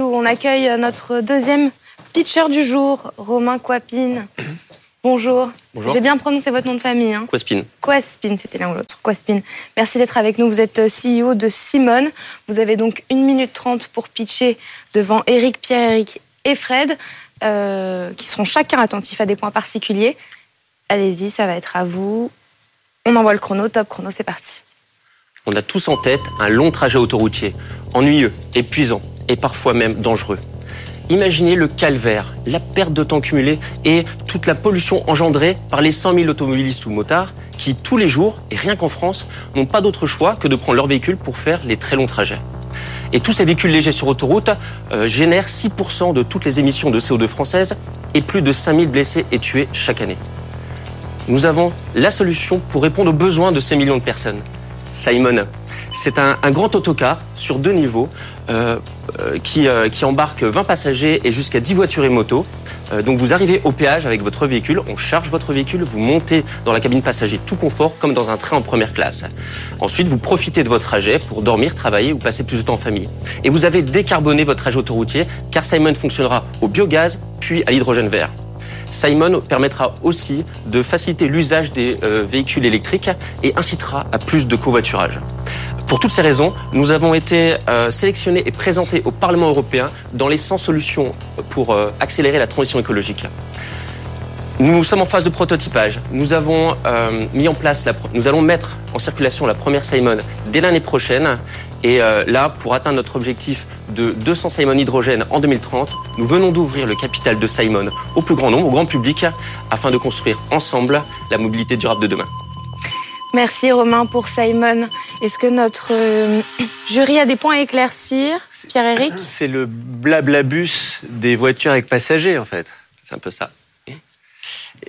On accueille notre deuxième pitcher du jour, Romain Quapin. Bonjour. Bonjour. J'ai bien prononcé votre nom de famille. Hein. Quaspin. Quaspin, c'était l'un ou l'autre. Quaspin. Merci d'être avec nous. Vous êtes CEO de Simone. Vous avez donc 1 minute 30 pour pitcher devant Eric, Pierre-Eric et Fred, euh, qui seront chacun attentifs à des points particuliers. Allez-y, ça va être à vous. On envoie le chrono. Top chrono, c'est parti. On a tous en tête un long trajet autoroutier, ennuyeux, épuisant et parfois même dangereux. Imaginez le calvaire, la perte de temps cumulée et toute la pollution engendrée par les 100 000 automobilistes ou motards qui, tous les jours, et rien qu'en France, n'ont pas d'autre choix que de prendre leur véhicule pour faire les très longs trajets. Et tous ces véhicules légers sur autoroute euh, génèrent 6% de toutes les émissions de CO2 françaises et plus de 5 000 blessés et tués chaque année. Nous avons la solution pour répondre aux besoins de ces millions de personnes. Simon. C'est un, un, grand autocar sur deux niveaux euh, euh, qui, euh, qui, embarque 20 passagers et jusqu'à 10 voitures et motos. Euh, donc vous arrivez au péage avec votre véhicule, on charge votre véhicule, vous montez dans la cabine passager tout confort comme dans un train en première classe. Ensuite, vous profitez de votre trajet pour dormir, travailler ou passer plus de temps en famille. Et vous avez décarboné votre trajet autoroutier car Simon fonctionnera au biogaz puis à l'hydrogène vert. Simon permettra aussi de faciliter l'usage des euh, véhicules électriques et incitera à plus de covoiturage. Pour toutes ces raisons, nous avons été euh, sélectionnés et présentés au Parlement européen dans les 100 solutions pour euh, accélérer la transition écologique. Nous sommes en phase de prototypage. Nous euh, nous allons mettre en circulation la première Simon dès l'année prochaine. Et là, pour atteindre notre objectif de 200 Simon hydrogène en 2030, nous venons d'ouvrir le capital de Simon au plus grand nombre, au grand public, afin de construire ensemble la mobilité durable de demain. Merci Romain pour Simon. Est-ce que notre euh, jury a des points à éclaircir? Pierre-Éric? C'est le blablabus des voitures avec passagers en fait. C'est un peu ça.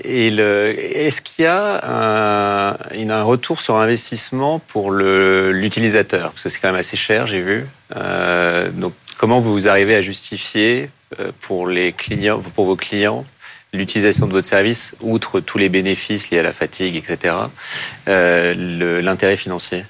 Et est-ce qu'il y a un, un, retour sur investissement pour l'utilisateur? Parce que c'est quand même assez cher, j'ai vu. Euh, donc, comment vous arrivez à justifier euh, pour, les clients, pour vos clients l'utilisation de votre service, outre tous les bénéfices liés à la fatigue, etc., euh, l'intérêt financier?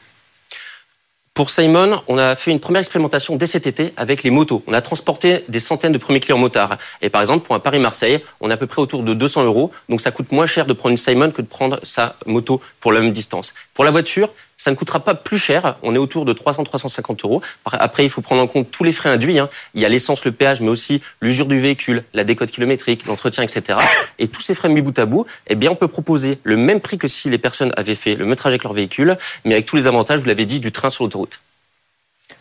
Pour Simon, on a fait une première expérimentation dès cet été avec les motos. On a transporté des centaines de premiers clients motards. Et par exemple, pour un Paris-Marseille, on est à peu près autour de 200 euros. Donc ça coûte moins cher de prendre une Simon que de prendre sa moto pour la même distance. Pour la voiture, ça ne coûtera pas plus cher. On est autour de 300-350 euros. Après, il faut prendre en compte tous les frais induits. Hein. Il y a l'essence, le péage, mais aussi l'usure du véhicule, la décote kilométrique, l'entretien, etc. Et tous ces frais mis bout à bout, eh bien, on peut proposer le même prix que si les personnes avaient fait le même trajet avec leur véhicule, mais avec tous les avantages, vous l'avez dit, du train sur l'autoroute.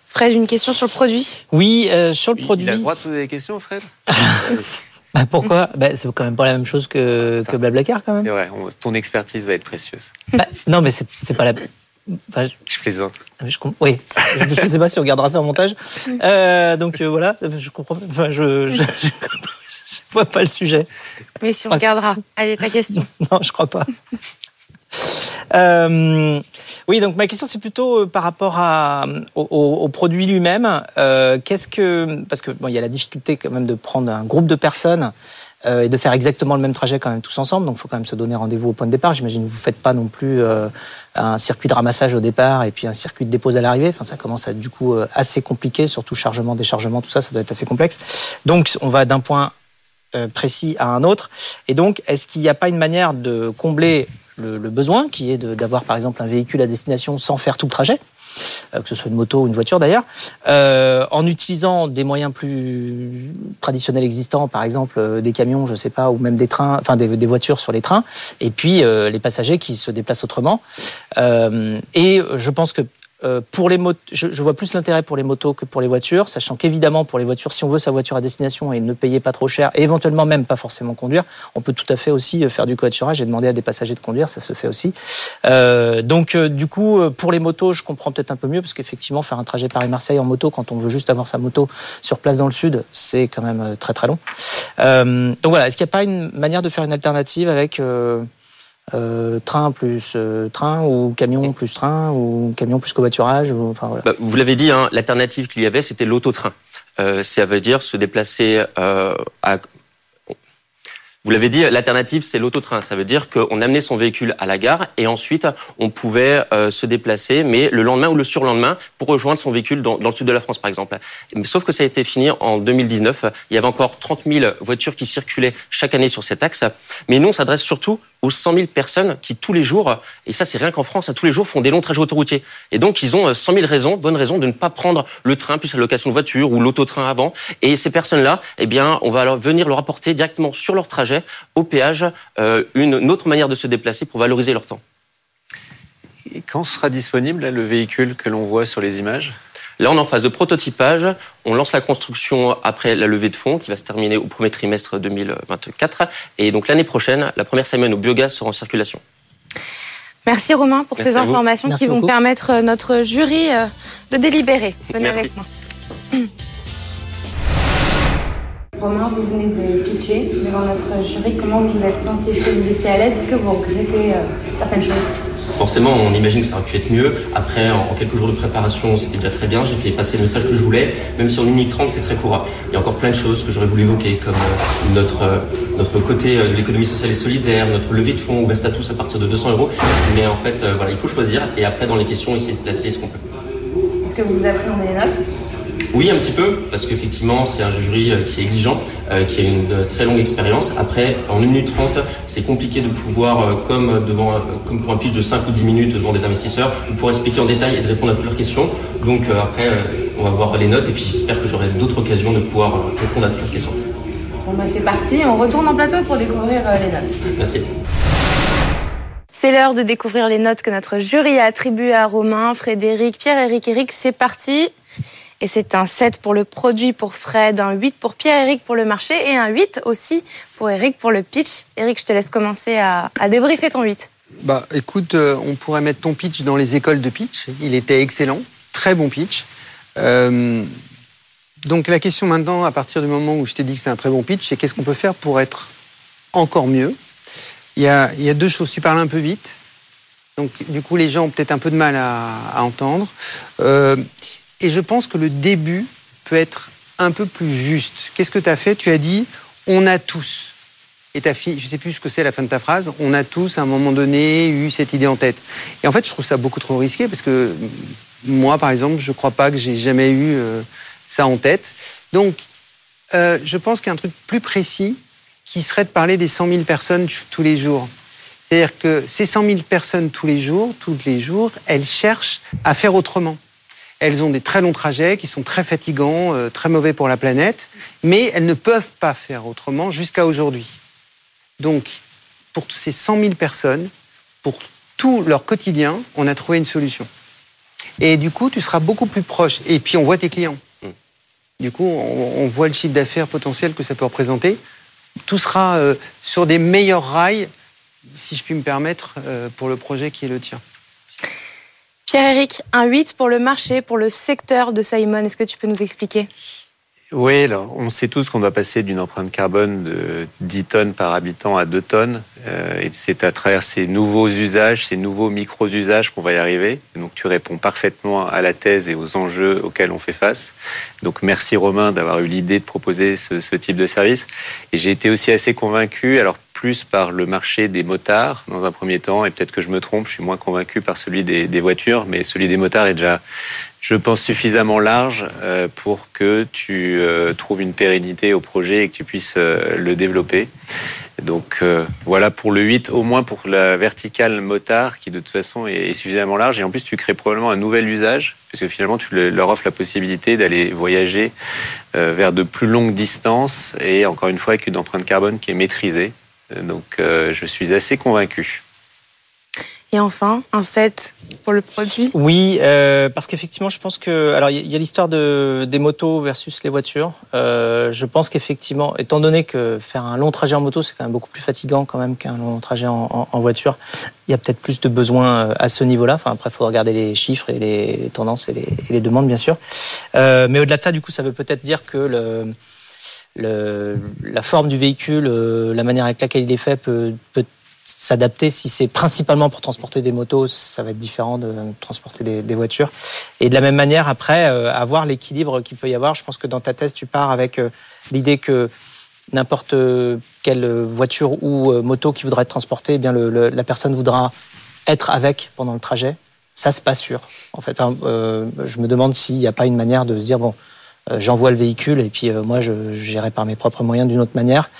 Fred, une question sur le produit? Oui, euh, sur le produit. Il a le droit de poser des questions, Fred? Bah, Pourquoi? Bah, C'est quand même pas la même chose que, que Blablacar, quand même. C'est vrai, on, ton expertise va être précieuse. Bah, non, mais c'est pas la. Enfin, je... je plaisante. Je oui, je ne sais pas si on gardera ça en montage. Euh, donc euh, voilà, je comprends. Enfin, je, je, je, vois pas le sujet. Mais si on regardera. Allez, ta question. non, je crois pas. Euh, oui, donc ma question c'est plutôt par rapport à, au, au produit lui-même. Euh, Qu'est-ce que parce que bon, il y a la difficulté quand même de prendre un groupe de personnes euh, et de faire exactement le même trajet quand même tous ensemble. Donc, il faut quand même se donner rendez-vous au point de départ. J'imagine que vous faites pas non plus euh, un circuit de ramassage au départ et puis un circuit de dépose à l'arrivée. Enfin, ça commence à être du coup euh, assez compliqué, surtout chargement, déchargement, tout ça, ça doit être assez complexe. Donc, on va d'un point précis à un autre. Et donc, est-ce qu'il n'y a pas une manière de combler le, besoin, qui est d'avoir par exemple un véhicule à destination sans faire tout le trajet? Que ce soit une moto ou une voiture d'ailleurs, euh, en utilisant des moyens plus traditionnels existants, par exemple euh, des camions, je sais pas, ou même des trains, enfin des, voitures sur les trains, et puis euh, les passagers qui se déplacent autrement. Euh, et je pense que euh, pour les motos, je, vois plus l'intérêt pour les motos que pour les voitures, sachant qu'évidemment pour les voitures, si on veut sa voiture à destination et ne payer pas trop cher, et éventuellement même pas forcément conduire, on peut tout à fait aussi faire du covoiturage et demander à des passagers de conduire, ça se fait aussi. Euh, donc euh, du coup, pour les motos, je comprends peut-être un peu mieux parce qu'effectivement faire un trajet Paris-Marseille en moto quand on veut juste avoir sa moto sur place dans le sud, c'est quand même très très long. Euh, donc voilà, est-ce qu'il n'y a pas une manière de faire une alternative avec euh, train plus euh, train ou camion plus train ou camion plus covoiturage ou, enfin, voilà. bah, Vous l'avez dit, hein, l'alternative qu'il y avait, c'était l'autotrain. Euh, ça veut dire se déplacer euh, à... Vous l'avez dit, l'alternative, c'est l'autotrain. Ça veut dire qu'on amenait son véhicule à la gare et ensuite, on pouvait se déplacer, mais le lendemain ou le surlendemain, pour rejoindre son véhicule dans, dans, le sud de la France, par exemple. Sauf que ça a été fini en 2019. Il y avait encore 30 000 voitures qui circulaient chaque année sur cet axe. Mais nous, on s'adresse surtout aux 100 000 personnes qui, tous les jours, et ça, c'est rien qu'en France, hein, tous les jours, font des longs trajets autoroutiers. Et donc, ils ont 100 000 raisons, bonnes raisons, de ne pas prendre le train, plus la location de voiture ou l'autotrain avant. Et ces personnes-là, eh on va alors venir leur apporter directement sur leur trajet, au péage, euh, une, autre manière de se déplacer pour valoriser leur temps. Et quand sera disponible le véhicule que l'on voit sur les images? Là, on est en phase de prototypage. On lance la construction après la levée de fonds qui va se terminer au premier trimestre 2024. Et donc l'année prochaine, la première semaine au biogaz sera en circulation. Merci Romain pour ces informations qui vont permettre euh, notre jury euh, de délibérer. Venez avec moi. Romain, vous venez de pitcher devant notre jury. Comment vous vous êtes senti? Est-ce que vous étiez à l'aise? Est-ce que vous regrettez euh, certaines choses? Forcément, on imagine que ça aurait pu être mieux. Après, en quelques jours de préparation, c'était déjà très bien. J'ai fait passer le message que je voulais, même si en 1 minute 30, c'est très court. Il y a encore plein de choses que j'aurais voulu évoquer, comme euh, notre, euh, notre côté de l'économie sociale et solidaire, notre levée de fonds ouverte à tous à partir de 200 euros. Mais en fait, voilà, il faut choisir. Et après, dans les questions, essayer de placer ce qu'on peut. Est-ce que vous vous appréhendez les notes? Oui, un petit peu, parce qu'effectivement, c'est un jury euh, qui est exigeant, euh, qui a une euh, très longue expérience. Après, en 1 minute 30, c'est compliqué de pouvoir, comme, devant, comme pour un pitch de 5 ou 10 minutes devant des investisseurs, de pouvoir expliquer en détail et de répondre à toutes leurs questions. Donc après, on va voir les notes et puis j'espère que j'aurai d'autres occasions de pouvoir répondre à toutes leurs questions. Bon, bah, c'est parti, on retourne en plateau pour découvrir les notes. Merci. C'est l'heure de découvrir les notes que notre jury a attribuées à Romain, Frédéric, Pierre-Éric, Eric. C'est parti. Et c'est un 7 pour le produit pour Fred, un 8 pour Pierre-Éric pour le marché et un 8 aussi pour Eric pour le pitch. Eric, je te laisse commencer à, débriefer ton 8. Bah, écoute, euh, on pourrait mettre ton pitch dans les écoles de pitch. Il était excellent, très bon pitch. Euh, donc la question maintenant, à partir du moment où je t'ai dit que c'est un très bon pitch, c'est qu'est-ce qu'on peut faire pour être encore mieux? Il y, a, deux choses. Tu parles un peu vite. Donc, du coup, les gens ont peut-être un peu de mal à, à entendre. Euh, et je pense que le début peut être un peu plus juste. Qu'est-ce que tu as fait? Tu as dit on a tous. Et ta fille, je ne sais plus ce que c'est la fin de ta phrase, on a tous à un moment donné eu cette idée en tête. Et en fait, je trouve ça beaucoup trop risqué parce que moi, par exemple, je ne crois pas que j'ai jamais eu euh, ça en tête. Donc, euh, je pense qu'il y a un truc plus précis qui serait de parler des 100 000 personnes tous les jours. C'est-à-dire que ces 100 000 personnes tous les jours, tous les jours, elles cherchent à faire autrement. Elles ont des très longs trajets qui sont très fatigants, euh, très mauvais pour la planète, mais elles ne peuvent pas faire autrement jusqu'à aujourd'hui. Donc, pour ces 100 000 personnes, pour tout leur quotidien, on a trouvé une solution. Et du coup, tu seras beaucoup plus proche. Et puis, on voit tes clients. Mm. Du coup, on, voit le chiffre d'affaires potentiel que ça peut représenter. Tout sera euh, sur des meilleurs rails, si je puis me permettre, euh, pour le projet qui est le tien. Pierre-Éric, un 8 pour le marché, pour le secteur de Simon. Est-ce que tu peux nous expliquer? Oui, alors, on sait tous qu'on doit passer d'une empreinte carbone de 10 tonnes par habitant à 2 tonnes. Euh, et c'est à travers ces nouveaux usages, ces nouveaux micro-usages qu'on va y arriver. donc tu réponds parfaitement à la thèse et aux enjeux auxquels on fait face. Donc merci Romain d'avoir eu l'idée de proposer ce, ce, type de service. Et j'ai été aussi assez convaincu, alors par le marché des motards dans un premier temps, et peut-être que je me trompe, je suis moins convaincu par celui des, voitures, mais celui des motards est déjà je pense, suffisamment large euh, pour que tu euh, trouves une pérennité au projet et que tu puisses euh, le développer. Donc voilà pour le 8, au moins pour la verticale motard qui de toute façon est suffisamment large. Et en plus, tu crées probablement un nouvel usage, parce que finalement, tu leur offres la possibilité d'aller voyager vers de plus longues distances et encore une fois avec une empreinte carbone qui est maîtrisée. Donc je suis assez convaincu. Et enfin, un set pour le produit Oui, euh, parce qu'effectivement, je pense que. Alors, il y a l'histoire de, des motos versus les voitures. Euh, je pense qu'effectivement, étant donné que faire un long trajet en moto, c'est quand même beaucoup plus fatigant quand même qu'un long trajet en, voiture, il y a peut-être plus de besoins euh, à ce niveau-là. Enfin, après, il faut regarder les chiffres et les, tendances et les, et les, demandes, bien sûr. mais au-delà de ça, du coup, ça veut peut-être dire que le. La forme du véhicule, la manière avec laquelle il est fait peut, s'adapter. Si c'est principalement pour transporter des motos, ça va être différent de transporter des, voitures. Et de la même manière, après, euh, avoir l'équilibre qu'il peut y avoir. Je pense que dans ta thèse, tu pars avec euh, l'idée que n'importe quelle voiture ou moto qui voudra être transportée, eh bien la personne voudra être avec pendant le trajet. Ça, c'est pas sûr. En fait, je me demande s'il n'y a pas une manière de se dire bon, euh, j'envoie le véhicule et puis euh, moi je gérerai par mes propres moyens d'une autre manière.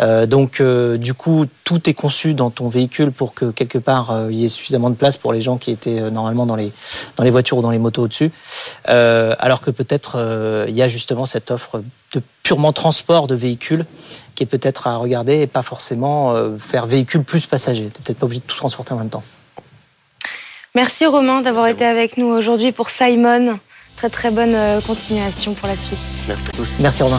Euh, donc du coup tout est conçu dans ton véhicule pour que quelque part il y ait suffisamment de place pour les gens qui étaient normalement dans les dans les voitures ou dans les motos au-dessus. alors que peut-être il y a justement cette offre de purement transport de véhicules qui est peut-être à regarder et pas forcément faire véhicule plus passager. Tu peut-être pas obligé de tout transporter en même temps. Merci Romain d'avoir été avec nous aujourd'hui pour Simon. Très très bonne euh, continuation pour la suite. Merci à tous. Merci Romain.